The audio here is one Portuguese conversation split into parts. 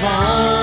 vão.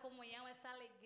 comunhão, essa alegria